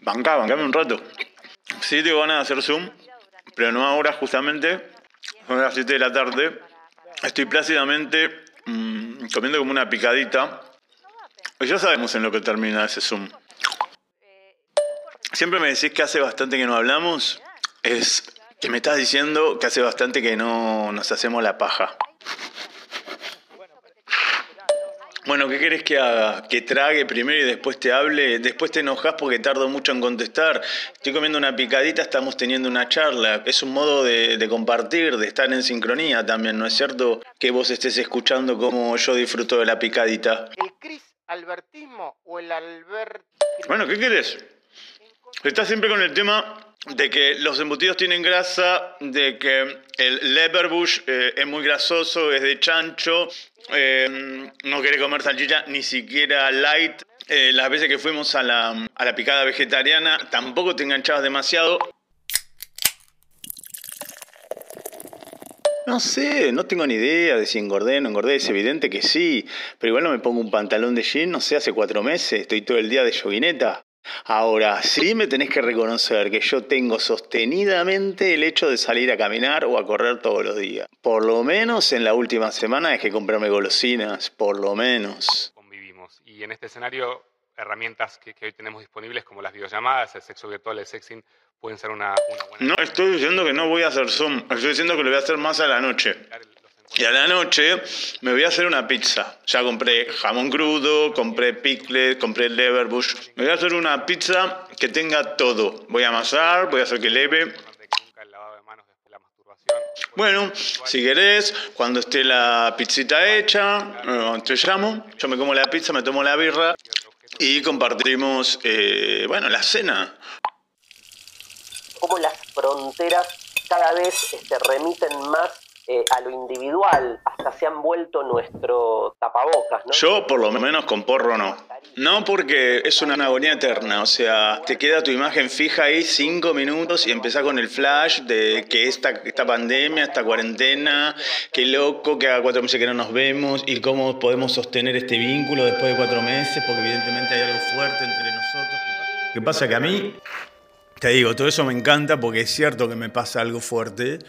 banca, bancame un rato. Sí, tengo ganas de hacer Zoom, pero no ahora justamente. Son las 7 de la tarde. Estoy plácidamente mm, comiendo como una picadita. Y ya sabemos en lo que termina ese Zoom. Siempre me decís que hace bastante que no hablamos. Es que me estás diciendo que hace bastante que no nos hacemos la paja. Bueno, ¿qué querés que haga? ¿Que trague primero y después te hable? Después te enojas porque tardo mucho en contestar. Estoy comiendo una picadita, estamos teniendo una charla. Es un modo de, compartir, de estar en sincronía también, ¿no es cierto? Que vos estés escuchando cómo yo disfruto de la picadita. ¿El Cris Albertismo o el Albert... Bueno, ¿qué querés? Estás siempre con el tema de que los embutidos tienen grasa, de que el leverbush eh, es muy grasoso, es de chancho, eh, no quiere comer salchicha ni siquiera light. Eh, las veces que fuimos a la, a la picada vegetariana tampoco te enganchabas demasiado. No sé, no tengo ni idea de si engordé o no engordé, es evidente que sí, pero igual no me pongo un pantalón de jean, no sé, hace cuatro meses, estoy todo el día de yoguineta. Ahora, sí me tenés que reconocer que yo tengo sostenidamente el hecho de salir a caminar o a correr todos los días. Por lo menos en la última semana dejé comprarme golosinas, por lo menos. Convivimos. Y en este escenario, herramientas que, hoy tenemos disponibles como las videollamadas, el sexo virtual, el sexing, pueden ser una, buena... No estoy diciendo que no voy a hacer Zoom, estoy diciendo que lo voy a hacer más a la noche. Y a la noche me voy a hacer una pizza. Ya compré jamón crudo, compré pickles, compré leverbush. Me voy a hacer una pizza que tenga todo. Voy a amasar, voy a hacer que leve. Bueno, si querés, cuando esté la pizzita hecha, eh, te llamo, yo me como la pizza, me tomo la birra y compartimos, eh, bueno, la cena. Como las fronteras cada vez este, remiten más eh, a lo individual, hasta se han vuelto nuestro tapabocas, ¿no? Yo por lo menos con porro no. No porque es una agonía eterna, o sea, te queda tu imagen fija ahí cinco minutos y empezás con el flash de que esta, esta pandemia, esta cuarentena, qué loco que haga cuatro meses que no nos vemos y cómo podemos sostener este vínculo después de cuatro meses, porque evidentemente hay algo fuerte entre nosotros. ¿Qué pasa? Que a mí, te digo, todo eso me encanta porque es cierto que me pasa algo fuerte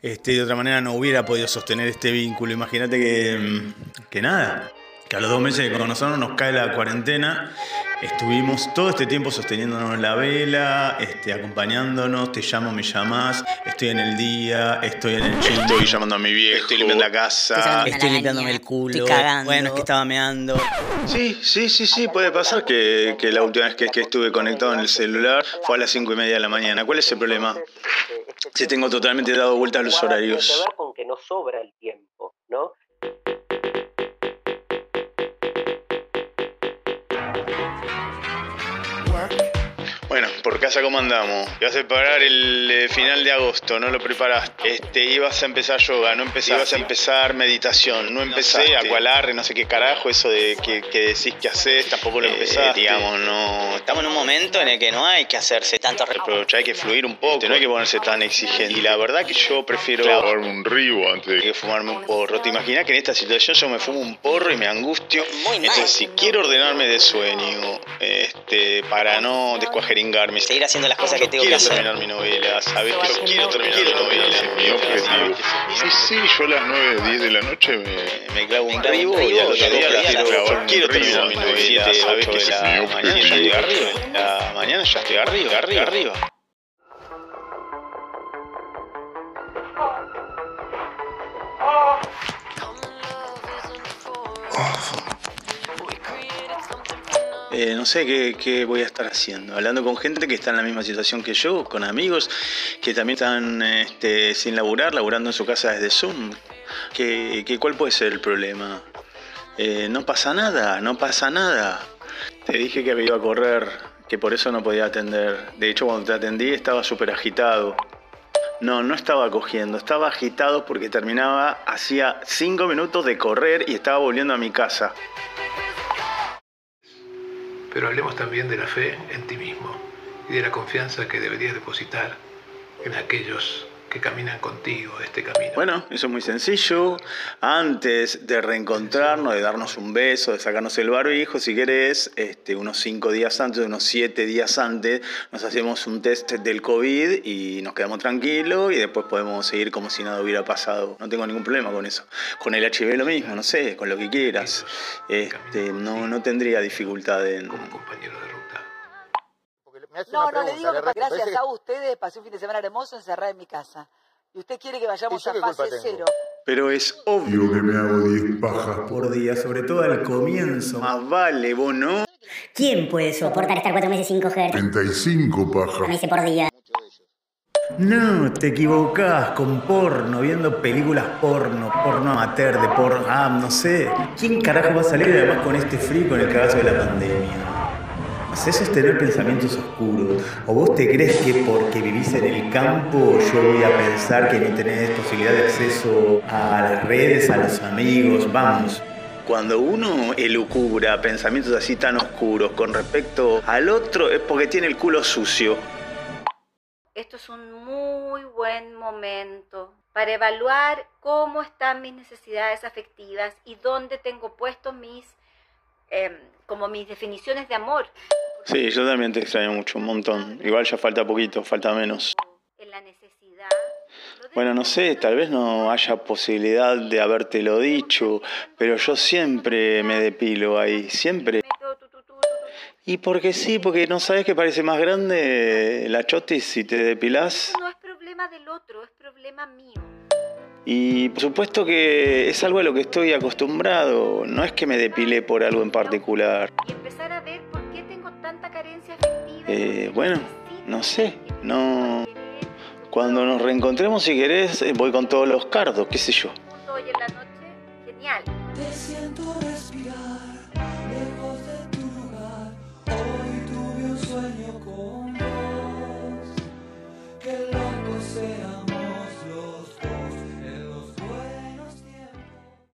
este, de otra manera no hubiera podido sostener este vínculo. Imagínate que, mm, que nada, que a los dos meses de conocernos nos cae la cuarentena Estuvimos todo este tiempo sosteniéndonos la vela, este, acompañándonos, te llamo, me llamas, estoy en el día, estoy en el chico. Estoy llamando a mi viejo, estoy limpiando la casa, estoy limpiándome el culo, bueno, es que estaba meando. Sí, sí, sí, sí, puede pasar que, que la última vez que, que, estuve conectado en el celular fue a las cinco y media de la mañana. ¿Cuál es el problema? Si tengo totalmente dado vueltas los horarios. Tiene que ver con que no sobra el tiempo, casa cómo andamos. Ibas a parar el eh, final de agosto, no lo preparaste. Este, ibas a empezar yoga, no empezaste. Ibas a empezar meditación, no empecé. Acualarre, no sé qué carajo, eso de que, decís que haces, tampoco lo eh, empezaste. digamos, no. Estamos en un momento en el que no hay que hacerse tanto Pero hay que fluir un poco, no hay que ponerse tan exigente. Y la verdad que yo prefiero fumarme un ribo antes de fumarme un porro. ¿Te imaginas que en esta situación yo me fumo un porro y me angustio? Muy mal. Entonces, si quiero ordenarme de sueño, este, para no descuajerir Seguir haciendo las cosas que tengo que hacer. Quiero terminar mi novela, ¿sabes? Que yo quiero terminar mi novela. Mi objetivo. Sí, sí, yo a las 9, 10 de la noche me, me clavo un ribo y al otro día yo quiero terminar mi novela, ¿sabes? Que la mañana ya estoy arriba. La mañana ya estoy arriba, arriba, Eh, no sé qué, voy a estar haciendo. Hablando con gente que está en la misma situación que yo, con amigos que también están este, sin laburar, laburando en su casa desde Zoom. ¿Qué, cuál puede ser el problema? Eh, no pasa nada, no pasa nada. Te dije que había ido a correr, que por eso no podía atender. De hecho, cuando te atendí estaba súper agitado. No, no estaba cogiendo, estaba agitado porque terminaba, hacía cinco minutos de correr y estaba volviendo a mi casa. Pero hablemos también de la fe en ti mismo y de la confianza que deberías depositar en aquellos que caminan contigo este camino. Bueno, eso es muy sencillo. Antes de reencontrarnos, de darnos un beso, de sacarnos el barbijo, si querés, este, unos cinco días antes, unos siete días antes, nos hacemos un test del COVID y nos quedamos tranquilos y después podemos seguir como si nada hubiera pasado. No tengo ningún problema con eso. Con el HIV lo mismo, no sé, con lo que quieras. Este, no, no tendría dificultad en... Como compañero de ruta. No, no, le digo que gracias a ustedes pasé un fin de semana hermoso encerrada en mi casa. Y usted quiere que vayamos a fase cero. Pero es obvio que me hago 10 pajas por día, sobre todo al comienzo. Más vale, vos no. ¿Quién puede soportar estar cuatro meses sin coger? 35 pajas. Me hice por día. No, te equivocás con porno, viendo películas porno, porno amateur, de porno, ah, no sé. ¿Quién carajo va a salir además con este frío con el cagazo de la pandemia? Eso es tener pensamientos oscuros. ¿O vos te crees que porque vivís en el campo yo voy a pensar que ni tenés posibilidad de acceso a las redes, a los amigos? Vamos. Cuando uno elucubra pensamientos así tan oscuros con respecto al otro es porque tiene el culo sucio. Esto es un muy buen momento para evaluar cómo están mis necesidades afectivas y dónde tengo puestos mis, em, como mis definiciones de amor. Sí, yo también te extraño mucho, un montón. Igual ya falta poquito, falta menos. En la necesidad. Bueno, no sé, tal vez no haya posibilidad de habértelo dicho, pero yo siempre me depilo ahí, siempre. Y porque sí, porque no sabes que parece más grande la chotis si te depilás. No es problema del otro, es problema mío. Y por supuesto que es algo a lo que estoy acostumbrado, no es que me depilé por algo en particular. Y eh, bueno, no sé, no... Cuando nos reencontremos, si querés, eh, voy con todos los cardos, qué sé yo. Hoy en la noche, genial. Te siento respirar, lejos de tu lugar, hoy tuve un sueño con...